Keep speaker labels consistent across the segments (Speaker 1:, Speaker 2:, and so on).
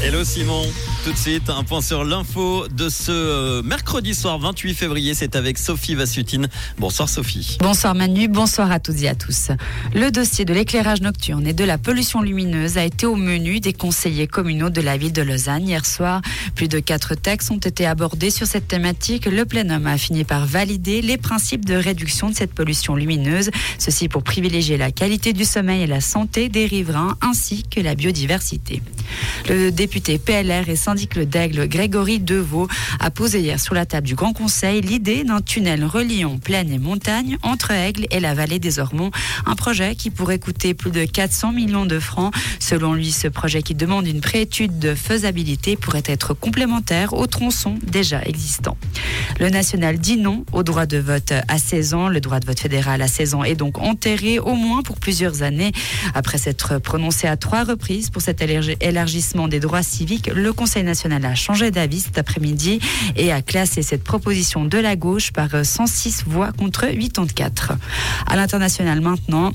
Speaker 1: Hello Simon, tout de suite un point sur l'info de ce euh, mercredi soir 28 février, c'est avec Sophie Vassutine. Bonsoir Sophie.
Speaker 2: Bonsoir Manu, bonsoir à toutes et à tous. Le dossier de l'éclairage nocturne et de la pollution lumineuse a été au menu des conseillers communaux de la ville de Lausanne hier soir. Plus de quatre textes ont été abordés sur cette thématique. Le plénum a fini par valider les principes de réduction de cette pollution lumineuse, ceci pour privilégier la qualité du sommeil et la santé des riverains ainsi que la biodiversité. Député PLR et syndic d'Aigle Grégory Deveau a posé hier sur la table du Grand Conseil l'idée d'un tunnel reliant plaine et montagne entre Aigle et la vallée des Ormonts. Un projet qui pourrait coûter plus de 400 millions de francs. Selon lui, ce projet qui demande une préétude de faisabilité pourrait être complémentaire aux tronçons déjà existants. Le national dit non au droit de vote à 16 ans. Le droit de vote fédéral à 16 ans est donc enterré au moins pour plusieurs années. Après s'être prononcé à trois reprises pour cet élargissement des droits civiques, le Conseil national a changé d'avis cet après-midi et a classé cette proposition de la gauche par 106 voix contre 84. À l'international maintenant,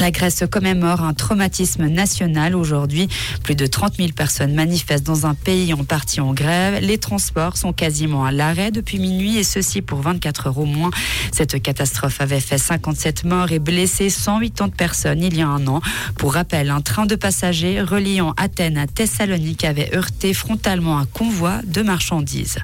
Speaker 2: la Grèce commémore un traumatisme national aujourd'hui. Plus de 30 000 personnes manifestent dans un pays en partie en grève. Les transports sont quasiment à l'arrêt depuis minuit et ceci pour 24 heures au moins. Cette catastrophe avait fait 57 morts et blessé 180 personnes il y a un an. Pour rappel, un train de passagers reliant Athènes à Thessalonique avait heurté frontalement un convoi de marchandises.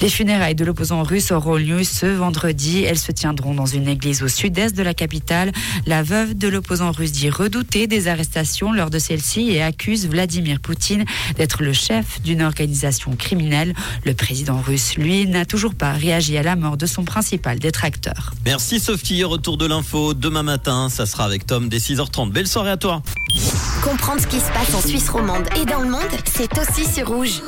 Speaker 2: Les funérailles de l'opposant russe auront lieu ce vendredi. Elles se tiendront dans une église au sud-est de la capitale. La veuve de l'opposant russe dit redouter des arrestations lors de celle-ci et accuse Vladimir Poutine d'être le chef d'une organisation criminelle. Le président russe, lui, n'a toujours pas réagi à la mort de son principal détracteur.
Speaker 1: Merci Sophie, retour de l'info demain matin, ça sera avec Tom dès 6h30. Belle soirée à toi.
Speaker 3: Comprendre ce qui se passe en Suisse romande et dans le monde, c'est aussi sur rouge.